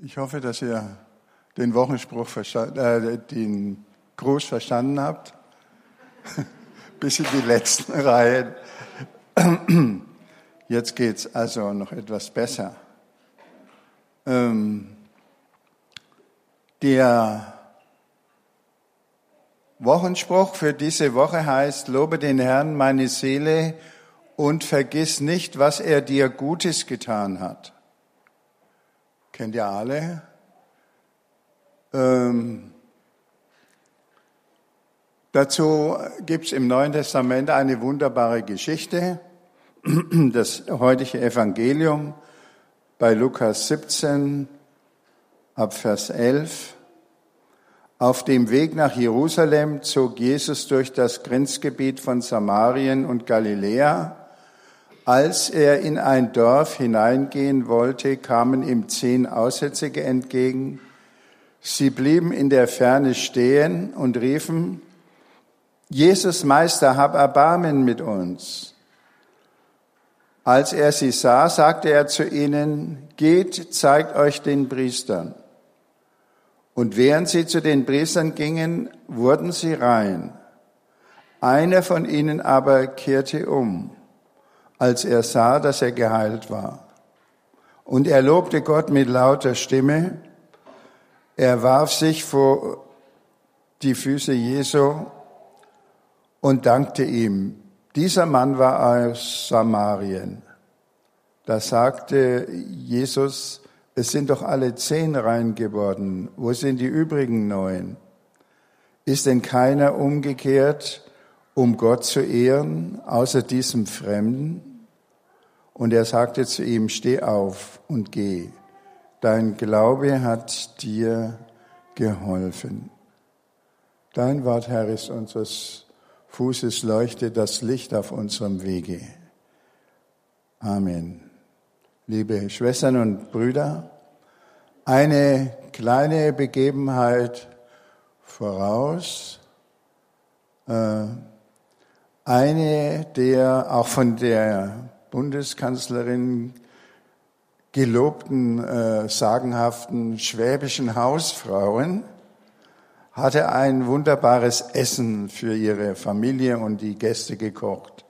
Ich hoffe, dass ihr den Wochenspruch äh, den Gruß verstanden habt. Bis in die letzten Reihen. Jetzt geht's also noch etwas besser. Ähm, der Wochenspruch für diese Woche heißt, lobe den Herrn meine Seele und vergiss nicht, was er dir Gutes getan hat. Kennt ihr alle? Ähm, dazu gibt es im Neuen Testament eine wunderbare Geschichte, das heutige Evangelium bei Lukas 17 ab Vers 11. Auf dem Weg nach Jerusalem zog Jesus durch das Grenzgebiet von Samarien und Galiläa als er in ein Dorf hineingehen wollte, kamen ihm zehn Aussätzige entgegen. Sie blieben in der Ferne stehen und riefen, Jesus Meister, hab Erbarmen mit uns. Als er sie sah, sagte er zu ihnen, geht, zeigt euch den Priestern. Und während sie zu den Priestern gingen, wurden sie rein. Einer von ihnen aber kehrte um als er sah, dass er geheilt war. Und er lobte Gott mit lauter Stimme. Er warf sich vor die Füße Jesu und dankte ihm. Dieser Mann war aus Samarien. Da sagte Jesus, es sind doch alle zehn rein geworden. Wo sind die übrigen neun? Ist denn keiner umgekehrt, um Gott zu ehren, außer diesem Fremden? Und er sagte zu ihm, steh auf und geh. Dein Glaube hat dir geholfen. Dein Wort, Herr, ist unseres Fußes Leuchte, das Licht auf unserem Wege. Amen. Liebe Schwestern und Brüder, eine kleine Begebenheit voraus, äh, eine der auch von der Bundeskanzlerin gelobten, äh, sagenhaften schwäbischen Hausfrauen hatte ein wunderbares Essen für ihre Familie und die Gäste gekocht.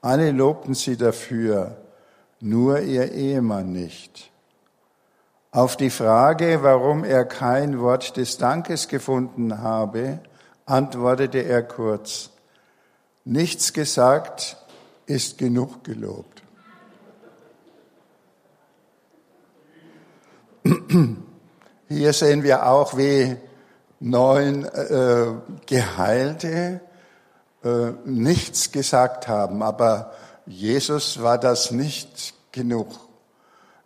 Alle lobten sie dafür, nur ihr Ehemann nicht. Auf die Frage, warum er kein Wort des Dankes gefunden habe, antwortete er kurz, nichts gesagt, ist genug gelobt. Hier sehen wir auch, wie neun äh, Geheilte äh, nichts gesagt haben. Aber Jesus war das nicht genug.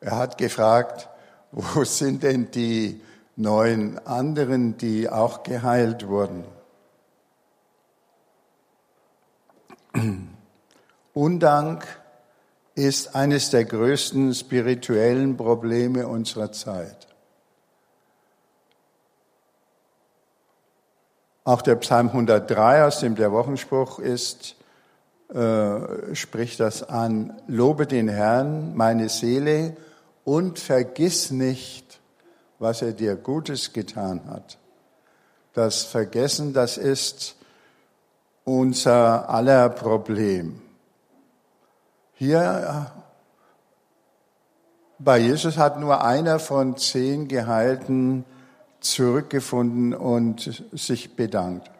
Er hat gefragt, wo sind denn die neun anderen, die auch geheilt wurden? Undank ist eines der größten spirituellen Probleme unserer Zeit. Auch der Psalm 103, aus dem der Wochenspruch ist, äh, spricht das an. Lobe den Herrn, meine Seele, und vergiss nicht, was er dir Gutes getan hat. Das Vergessen, das ist unser aller Problem. Hier bei Jesus hat nur einer von zehn Geheilten zurückgefunden und sich bedankt.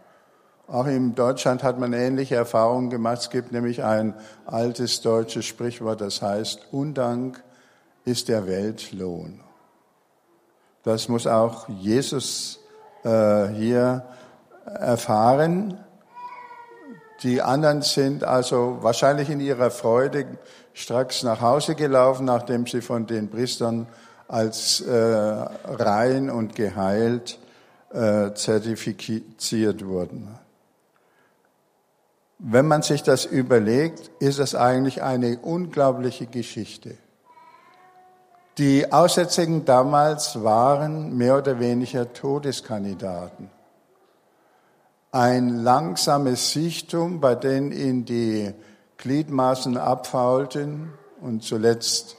Auch in Deutschland hat man ähnliche Erfahrungen gemacht. Es gibt nämlich ein altes deutsches Sprichwort, das heißt, Undank ist der Weltlohn. Das muss auch Jesus äh, hier erfahren. Die anderen sind also wahrscheinlich in ihrer Freude stracks nach Hause gelaufen, nachdem sie von den Priestern als äh, rein und geheilt äh, zertifiziert wurden. Wenn man sich das überlegt, ist es eigentlich eine unglaubliche Geschichte. Die Aussätzigen damals waren mehr oder weniger Todeskandidaten ein langsames Sichtum, bei dem ihn die Gliedmaßen abfaulten und zuletzt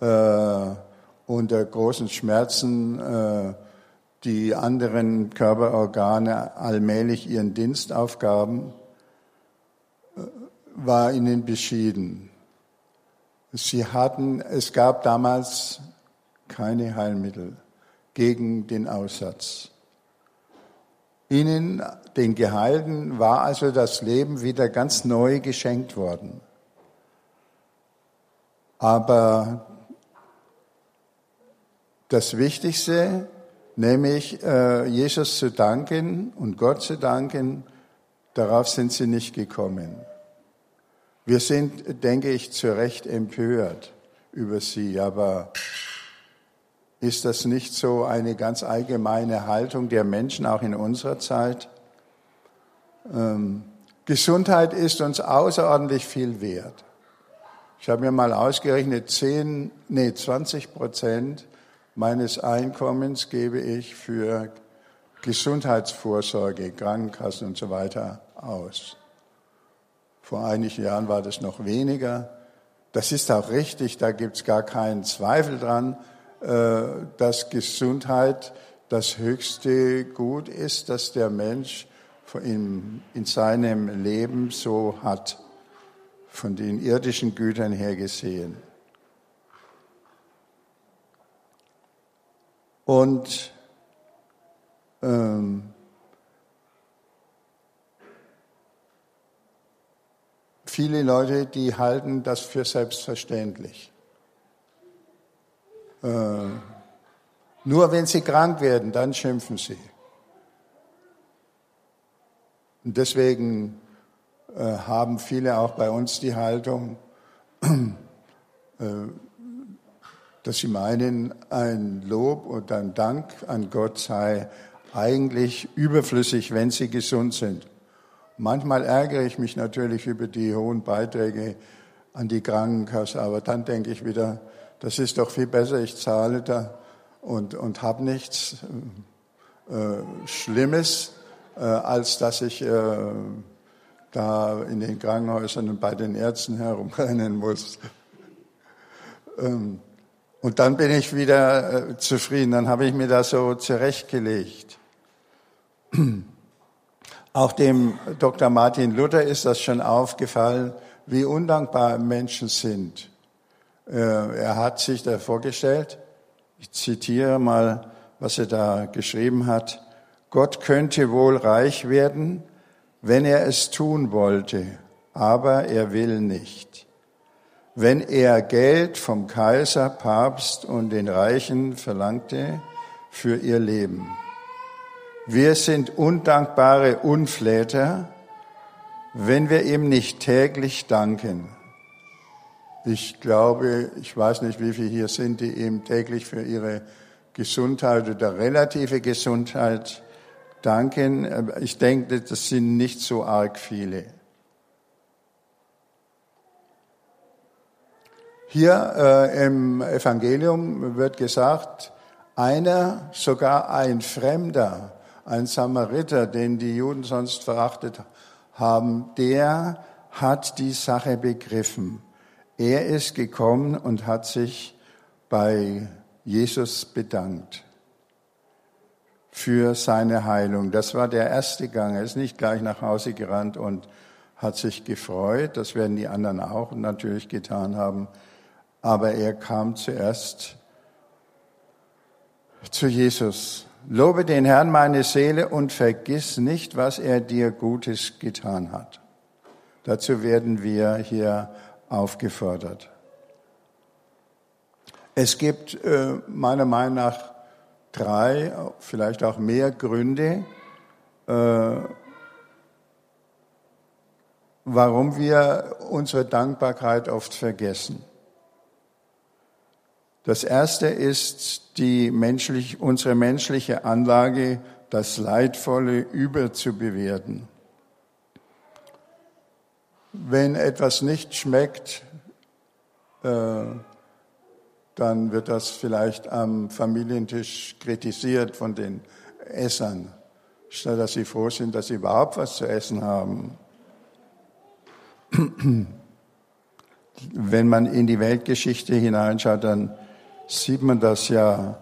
äh, unter großen Schmerzen äh, die anderen Körperorgane allmählich ihren Dienst aufgaben, äh, war ihnen beschieden. Sie hatten, es gab damals keine Heilmittel gegen den Aussatz. Ihnen, den Geheilten, war also das Leben wieder ganz neu geschenkt worden. Aber das Wichtigste, nämlich äh, Jesus zu danken und Gott zu danken, darauf sind sie nicht gekommen. Wir sind, denke ich, zu Recht empört über sie, aber ist das nicht so eine ganz allgemeine Haltung der Menschen auch in unserer Zeit? Ähm, Gesundheit ist uns außerordentlich viel wert. Ich habe mir mal ausgerechnet, 10, nee, 20 Prozent meines Einkommens gebe ich für Gesundheitsvorsorge, Krankenkassen und so weiter aus. Vor einigen Jahren war das noch weniger. Das ist auch richtig, da gibt es gar keinen Zweifel dran, dass Gesundheit das höchste Gut ist, das der Mensch in, in seinem Leben so hat, von den irdischen Gütern her gesehen. Und ähm, viele Leute, die halten das für selbstverständlich. Äh, nur wenn sie krank werden, dann schimpfen sie. Und deswegen äh, haben viele auch bei uns die Haltung, äh, dass sie meinen, ein Lob und ein Dank an Gott sei eigentlich überflüssig, wenn sie gesund sind. Manchmal ärgere ich mich natürlich über die hohen Beiträge an die Krankenkasse, aber dann denke ich wieder, das ist doch viel besser, ich zahle da und, und habe nichts äh, Schlimmes, äh, als dass ich äh, da in den Krankenhäusern und bei den Ärzten herumrennen muss. Ähm, und dann bin ich wieder äh, zufrieden, dann habe ich mir das so zurechtgelegt. Auch dem Dr. Martin Luther ist das schon aufgefallen, wie undankbar Menschen sind. Äh, er hat sich da vorgestellt, ich zitiere mal, was er da geschrieben hat, Gott könnte wohl reich werden, wenn er es tun wollte, aber er will nicht wenn er Geld vom Kaiser, Papst und den Reichen verlangte für ihr Leben. Wir sind undankbare Unfläter, wenn wir ihm nicht täglich danken. Ich glaube, ich weiß nicht, wie viele hier sind, die ihm täglich für ihre Gesundheit oder relative Gesundheit danken. Ich denke, das sind nicht so arg viele. Hier äh, im Evangelium wird gesagt, einer, sogar ein Fremder, ein Samariter, den die Juden sonst verachtet haben, der hat die Sache begriffen. Er ist gekommen und hat sich bei Jesus bedankt für seine Heilung. Das war der erste Gang. Er ist nicht gleich nach Hause gerannt und hat sich gefreut. Das werden die anderen auch natürlich getan haben aber er kam zuerst zu Jesus. Lobe den Herrn meine Seele und vergiss nicht, was er dir Gutes getan hat. Dazu werden wir hier aufgefordert. Es gibt äh, meiner Meinung nach drei, vielleicht auch mehr Gründe, äh, warum wir unsere Dankbarkeit oft vergessen. Das erste ist die menschlich, unsere menschliche Anlage, das Leidvolle überzubewerten. Wenn etwas nicht schmeckt, äh, dann wird das vielleicht am Familientisch kritisiert von den Essern, statt dass sie froh sind, dass sie überhaupt was zu essen haben. Wenn man in die Weltgeschichte hineinschaut, dann sieht man das ja,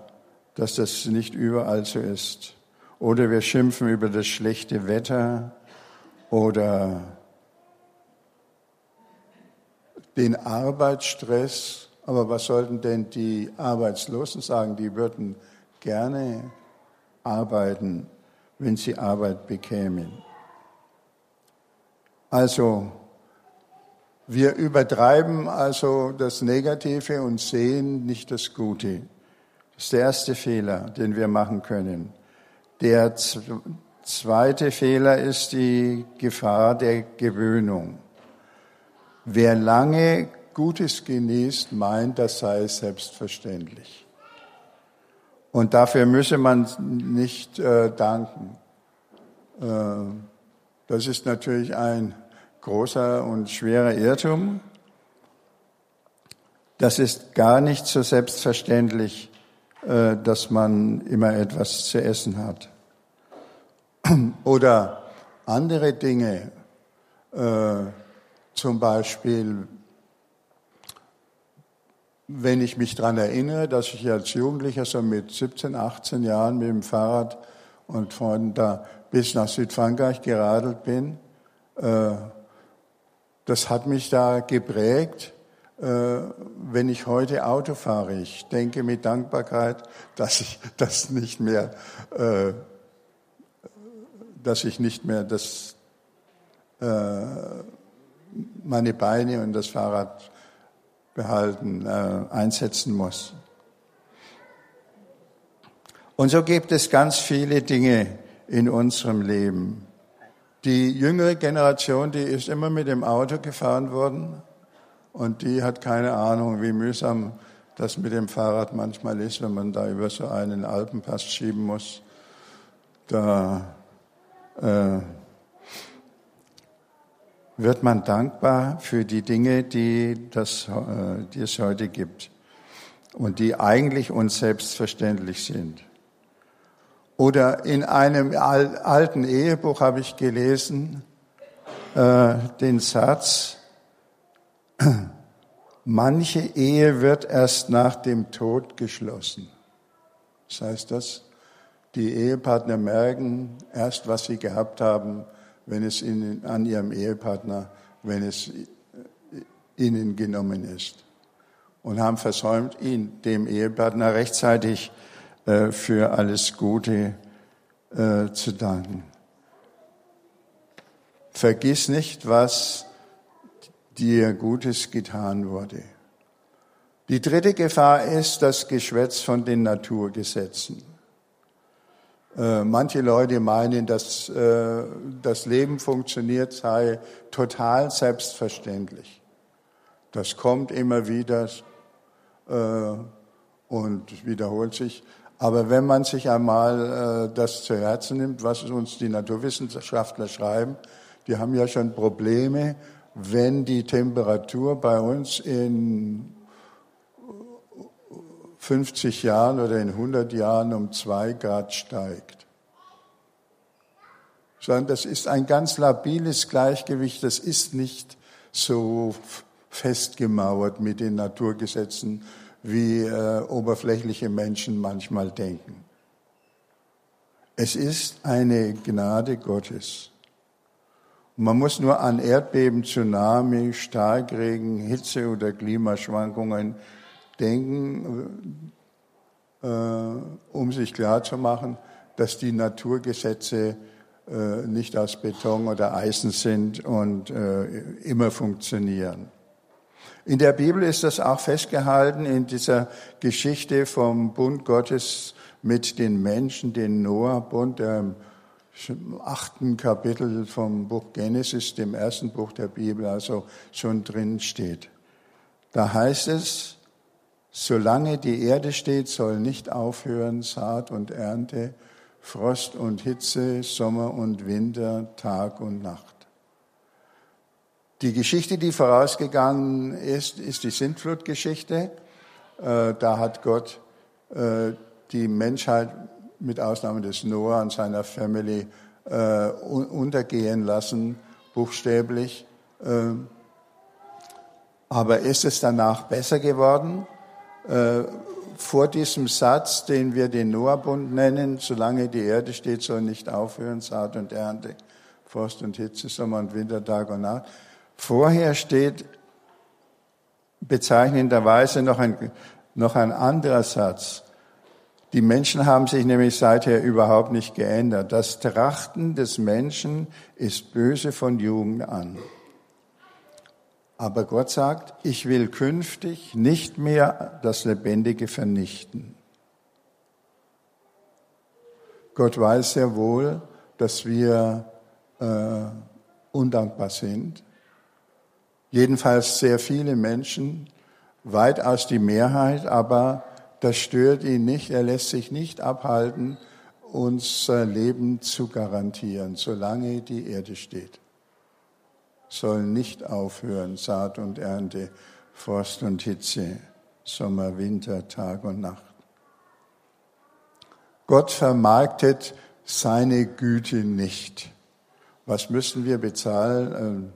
dass das nicht überall so ist. Oder wir schimpfen über das schlechte Wetter oder den Arbeitsstress. Aber was sollten denn die Arbeitslosen sagen? Die würden gerne arbeiten, wenn sie Arbeit bekämen. Also, wir übertreiben also das Negative und sehen nicht das Gute. Das ist der erste Fehler, den wir machen können. Der zweite Fehler ist die Gefahr der Gewöhnung. Wer lange Gutes genießt, meint, das sei selbstverständlich. Und dafür müsse man nicht äh, danken. Äh, das ist natürlich ein großer und schwerer Irrtum. Das ist gar nicht so selbstverständlich, äh, dass man immer etwas zu essen hat. Oder andere Dinge, äh, zum Beispiel, wenn ich mich daran erinnere, dass ich als Jugendlicher so mit 17, 18 Jahren mit dem Fahrrad und von da bis nach Südfrankreich geradelt bin, äh, das hat mich da geprägt. Äh, wenn ich heute Auto fahre, ich denke mit Dankbarkeit, dass ich das nicht mehr, äh, dass ich nicht mehr das, meine Beine und das Fahrrad behalten, einsetzen muss. Und so gibt es ganz viele Dinge in unserem Leben. Die jüngere Generation, die ist immer mit dem Auto gefahren worden und die hat keine Ahnung, wie mühsam das mit dem Fahrrad manchmal ist, wenn man da über so einen Alpenpass schieben muss. Da äh, wird man dankbar für die Dinge, die, das, äh, die es heute gibt und die eigentlich uns selbstverständlich sind. Oder in einem alten Ehebuch habe ich gelesen äh, den Satz, manche Ehe wird erst nach dem Tod geschlossen. Das heißt das, die Ehepartner merken erst, was sie gehabt haben, wenn es ihnen, an ihrem Ehepartner, wenn es ihnen genommen ist. Und haben versäumt, ihn, dem Ehepartner, rechtzeitig äh, für alles Gute äh, zu danken. Vergiss nicht, was dir Gutes getan wurde. Die dritte Gefahr ist das Geschwätz von den Naturgesetzen. Äh, manche Leute meinen, dass äh, das Leben funktioniert, sei total selbstverständlich. Das kommt immer wieder äh, und wiederholt sich. Aber wenn man sich einmal äh, das zu Herzen nimmt, was uns die Naturwissenschaftler schreiben, die haben ja schon Probleme, wenn die Temperatur bei uns in 50 Jahren oder in 100 Jahren um zwei Grad steigt. Sondern das ist ein ganz labiles Gleichgewicht, das ist nicht so festgemauert mit den Naturgesetzen, wie äh, oberflächliche Menschen manchmal denken. Es ist eine Gnade Gottes. Man muss nur an Erdbeben, Tsunami, Starkregen, Hitze oder Klimaschwankungen denken, äh, um sich klarzumachen, dass die Naturgesetze äh, nicht aus Beton oder Eisen sind und äh, immer funktionieren. In der Bibel ist das auch festgehalten in dieser Geschichte vom Bund Gottes mit den Menschen, den Noah-Bund, der im achten Kapitel vom Buch Genesis, dem ersten Buch der Bibel, also schon drin steht. Da heißt es, solange die Erde steht, soll nicht aufhören Saat und Ernte, Frost und Hitze, Sommer und Winter, Tag und Nacht. Die Geschichte, die vorausgegangen ist, ist die Sintflutgeschichte. Äh, da hat Gott äh, die Menschheit mit Ausnahme des Noah und seiner Family äh, untergehen lassen, buchstäblich. Aber ist es danach besser geworden? Vor diesem Satz, den wir den Noahbund nennen, solange die Erde steht, soll nicht aufhören, Saat und Ernte, Frost und Hitze, Sommer und Winter, Tag und Nacht. Vorher steht bezeichnenderweise noch ein, noch ein anderer Satz. Die Menschen haben sich nämlich seither überhaupt nicht geändert. Das Trachten des Menschen ist böse von Jugend an. Aber Gott sagt, ich will künftig nicht mehr das Lebendige vernichten. Gott weiß sehr wohl, dass wir äh, undankbar sind. Jedenfalls sehr viele Menschen, weitaus die Mehrheit, aber das stört ihn nicht. Er lässt sich nicht abhalten, unser Leben zu garantieren, solange die Erde steht. Soll nicht aufhören, Saat und Ernte, Frost und Hitze, Sommer, Winter, Tag und Nacht. Gott vermarktet seine Güte nicht. Was müssen wir bezahlen? Ähm,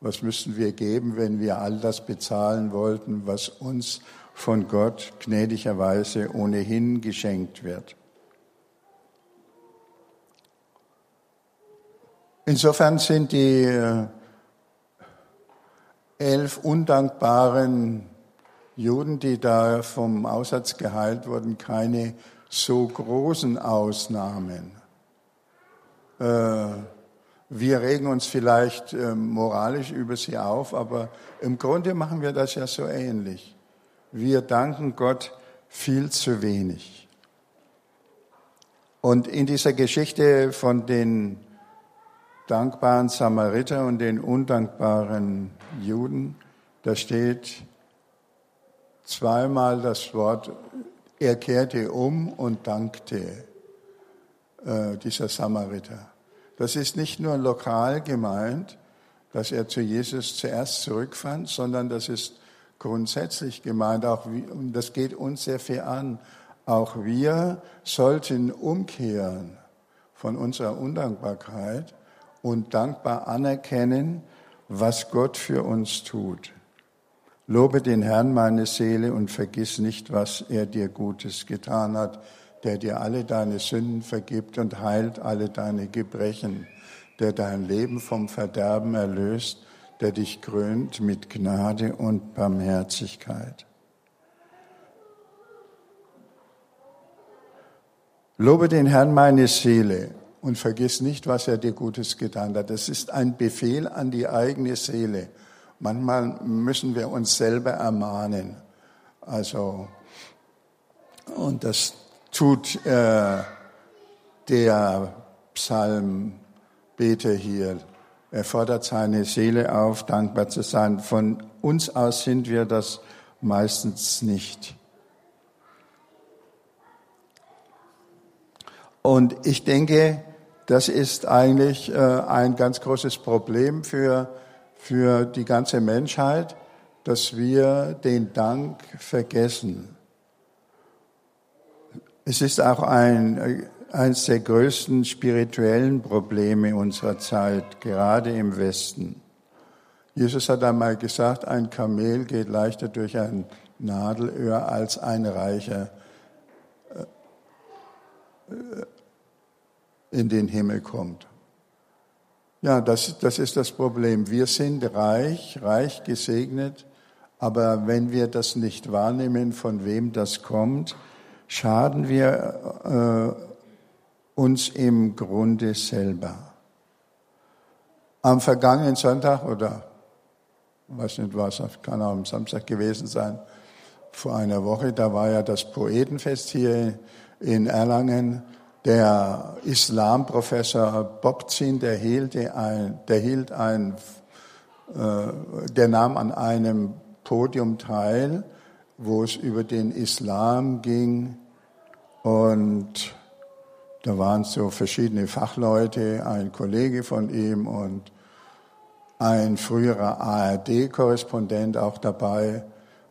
was müssen wir geben, wenn wir all das bezahlen wollten, was uns von Gott gnädigerweise ohnehin geschenkt wird? Insofern sind die äh, elf undankbaren Juden, die da vom Aussatz geheilt wurden, keine so großen Ausnahmen. Äh, wir regen uns vielleicht äh, moralisch über sie auf, aber im Grunde machen wir das ja so ähnlich. Wir danken Gott viel zu wenig. Und in dieser Geschichte von den dankbaren Samariter und den undankbaren Juden, da steht zweimal das Wort, er kehrte um und dankte, äh, dieser Samariter. Das ist nicht nur lokal gemeint, dass er zu Jesus zuerst zurückfand, sondern das ist grundsätzlich gemeint, auch wie, und das geht uns sehr viel an. Auch wir sollten umkehren von unserer Undankbarkeit und dankbar anerkennen, was Gott für uns tut. Lobe den Herrn, meine Seele, und vergiss nicht, was er dir Gutes getan hat der dir alle deine Sünden vergibt und heilt alle deine Gebrechen, der dein Leben vom Verderben erlöst, der dich krönt mit Gnade und Barmherzigkeit. Lobe den Herrn meine Seele und vergiss nicht, was er dir Gutes getan hat. Das ist ein Befehl an die eigene Seele. Manchmal müssen wir uns selber ermahnen. Also, und das tut äh, der Psalmbeter hier. Er fordert seine Seele auf, dankbar zu sein. Von uns aus sind wir das meistens nicht. Und ich denke, das ist eigentlich äh, ein ganz großes Problem für, für die ganze Menschheit, dass wir den Dank vergessen. Es ist auch ein, eines der größten spirituellen Probleme unserer Zeit, gerade im Westen. Jesus hat einmal gesagt, ein Kamel geht leichter durch ein Nadelöhr als ein Reicher äh, in den Himmel kommt. Ja, das, das ist das Problem. Wir sind reich, reich gesegnet, aber wenn wir das nicht wahrnehmen, von wem das kommt, schaden wir äh, uns im Grunde selber. Am vergangenen Sonntag oder weiß nicht was, kann auch am Samstag gewesen sein, vor einer Woche, da war ja das Poetenfest hier in Erlangen. Der Islamprofessor Bobzin, der hielt ein, der hielt ein, äh, der nahm an einem Podium teil wo es über den Islam ging. Und da waren so verschiedene Fachleute, ein Kollege von ihm und ein früherer ARD-Korrespondent auch dabei.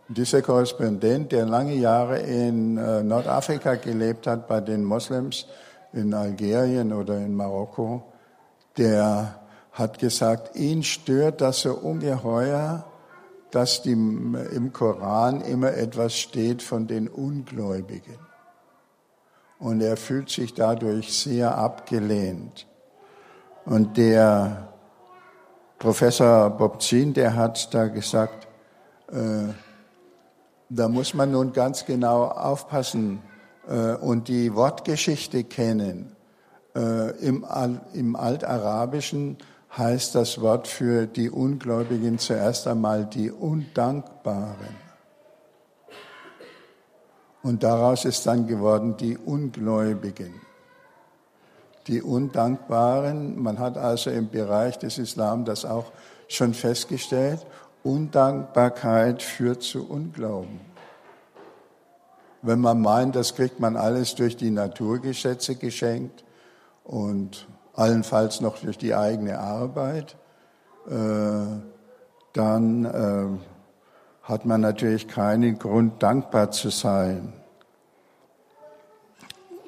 Dieser Korrespondent, der lange Jahre in äh, Nordafrika gelebt hat, bei den Moslems in Algerien oder in Marokko, der hat gesagt, ihn stört das so ungeheuer, dass die, im Koran immer etwas steht von den Ungläubigen. Und er fühlt sich dadurch sehr abgelehnt. Und der Professor Bobzin, der hat da gesagt, äh, da muss man nun ganz genau aufpassen äh, und die Wortgeschichte kennen. Äh, im, Im Altarabischen heißt das Wort für die Ungläubigen zuerst einmal die Undankbaren. Und daraus ist dann geworden die Ungläubigen. Die Undankbaren, man hat also im Bereich des Islam das auch schon festgestellt, Undankbarkeit führt zu Unglauben. Wenn man meint, das kriegt man alles durch die Naturgesetze geschenkt und allenfalls noch durch die eigene Arbeit, äh, dann äh, hat man natürlich keinen Grund, dankbar zu sein.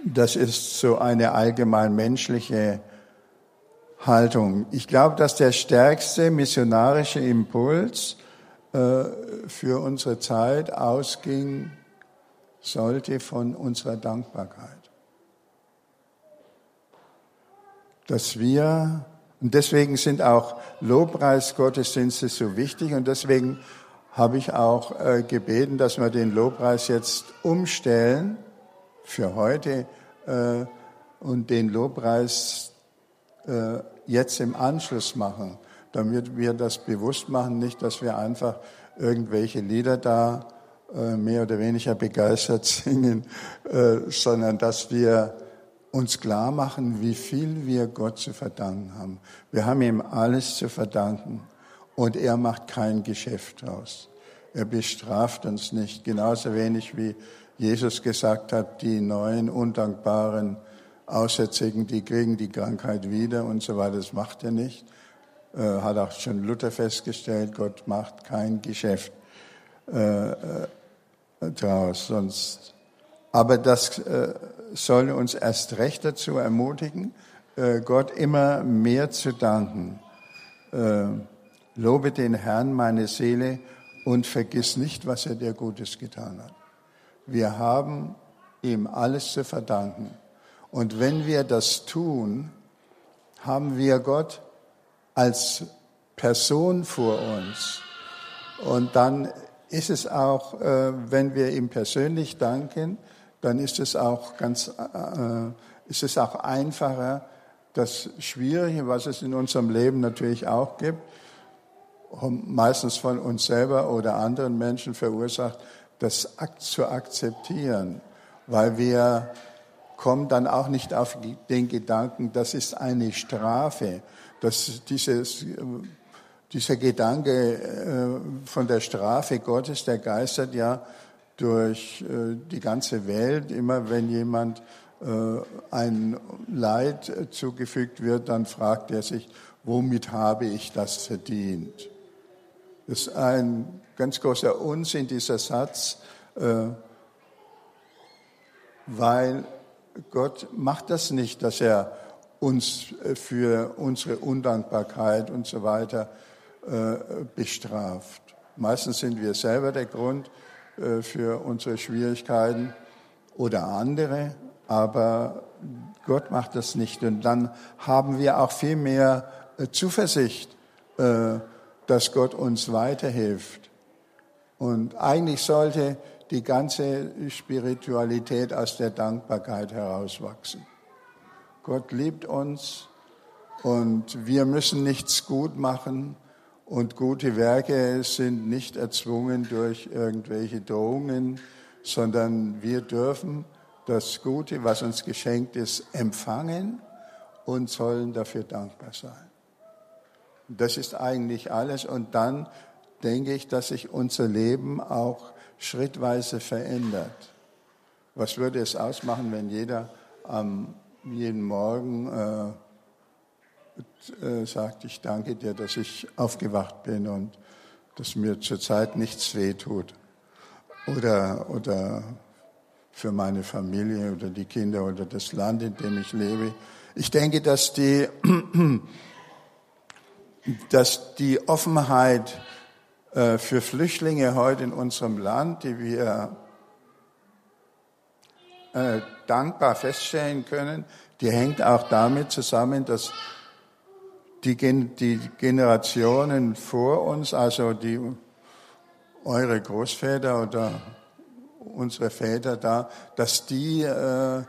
Das ist so eine allgemein menschliche Haltung. Ich glaube, dass der stärkste missionarische Impuls äh, für unsere Zeit ausging sollte von unserer Dankbarkeit. Dass wir, und deswegen sind auch Lobpreisgottesdienste so wichtig und deswegen habe ich auch äh, gebeten, dass wir den Lobpreis jetzt umstellen für heute äh, und den Lobpreis äh, jetzt im Anschluss machen, damit wir das bewusst machen, nicht, dass wir einfach irgendwelche Lieder da äh, mehr oder weniger begeistert singen, äh, sondern dass wir uns klar machen, wie viel wir Gott zu verdanken haben. Wir haben ihm alles zu verdanken. Und er macht kein Geschäft draus. Er bestraft uns nicht. Genauso wenig wie Jesus gesagt hat, die neuen, undankbaren Aussätzigen, die kriegen die Krankheit wieder und so weiter. Das macht er nicht. Äh, hat auch schon Luther festgestellt, Gott macht kein Geschäft äh, äh draus. Sonst. Aber das äh, soll uns erst recht dazu ermutigen, äh, Gott immer mehr zu danken. Äh, Lobe den Herrn, meine Seele, und vergiss nicht, was er dir Gutes getan hat. Wir haben ihm alles zu verdanken. Und wenn wir das tun, haben wir Gott als Person vor uns. Und dann ist es auch, äh, wenn wir ihm persönlich danken, dann ist es auch ganz, äh, ist es auch einfacher, das Schwierige, was es in unserem Leben natürlich auch gibt, meistens von uns selber oder anderen Menschen verursacht, das zu akzeptieren, weil wir kommen dann auch nicht auf den Gedanken, das ist eine Strafe, dass dieses, dieser Gedanke äh, von der Strafe Gottes, der geistert ja durch äh, die ganze Welt. Immer wenn jemand äh, ein Leid zugefügt wird, dann fragt er sich, womit habe ich das verdient? Das ist ein ganz großer Unsinn, dieser Satz, weil Gott macht das nicht, dass er uns äh, für unsere Undankbarkeit und so weiter äh, bestraft. Meistens sind wir selber der Grund für unsere Schwierigkeiten oder andere, aber Gott macht das nicht. Und dann haben wir auch viel mehr Zuversicht, dass Gott uns weiterhilft. Und eigentlich sollte die ganze Spiritualität aus der Dankbarkeit herauswachsen. Gott liebt uns und wir müssen nichts gut machen und gute Werke sind nicht erzwungen durch irgendwelche Drohungen, sondern wir dürfen das Gute, was uns geschenkt ist, empfangen und sollen dafür dankbar sein. Das ist eigentlich alles. Und dann denke ich, dass sich unser Leben auch schrittweise verändert. Was würde es ausmachen, wenn jeder ähm, jeden Morgen äh, äh, sagt, ich danke dir, dass ich aufgewacht bin und dass mir zurzeit nichts wehtut. Oder, oder für meine Familie oder die Kinder oder das Land, in dem ich lebe. Ich denke, dass die dass die Offenheit für Flüchtlinge heute in unserem Land, die wir äh, dankbar feststellen können, die hängt auch damit zusammen, dass die, die Generationen vor uns, also die, eure Großväter oder unsere Väter da, dass die äh,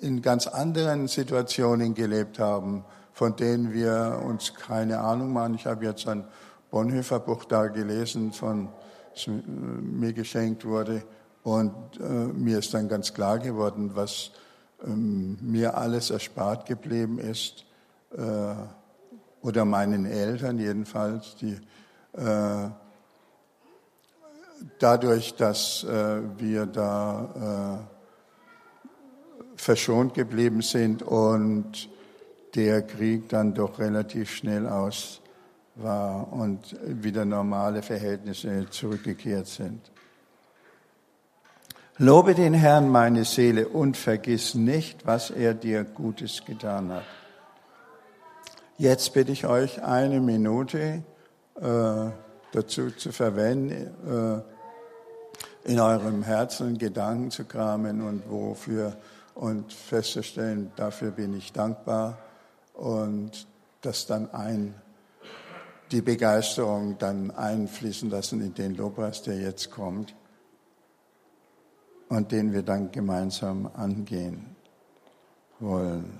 in ganz anderen Situationen gelebt haben, von denen wir uns keine Ahnung machen. Ich habe jetzt ein Bonhoeffer Buch da gelesen, von das mir geschenkt wurde, und äh, mir ist dann ganz klar geworden, was ähm, mir alles erspart geblieben ist, äh, oder meinen Eltern jedenfalls, die äh, dadurch, dass äh, wir da äh, verschont geblieben sind und der Krieg dann doch relativ schnell aus war und wieder normale Verhältnisse zurückgekehrt sind. Lobe den Herrn, meine Seele, und vergiss nicht, was er dir Gutes getan hat. Jetzt bitte ich euch eine Minute äh, dazu zu verwenden, äh, in eurem Herzen Gedanken zu kramen und wofür und festzustellen, dafür bin ich dankbar und das dann ein, die Begeisterung dann einfließen lassen in den Lobpreis, der jetzt kommt und den wir dann gemeinsam angehen wollen.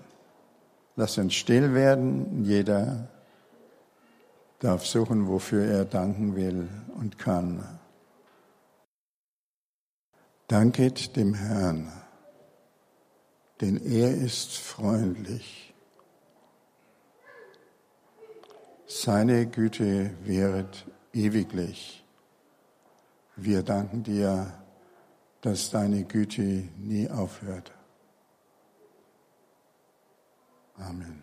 Lass uns still werden. Jeder darf suchen, wofür er danken will und kann. Danket dem Herrn, denn er ist freundlich. Seine Güte währet ewiglich. Wir danken dir, dass deine Güte nie aufhört. Amen.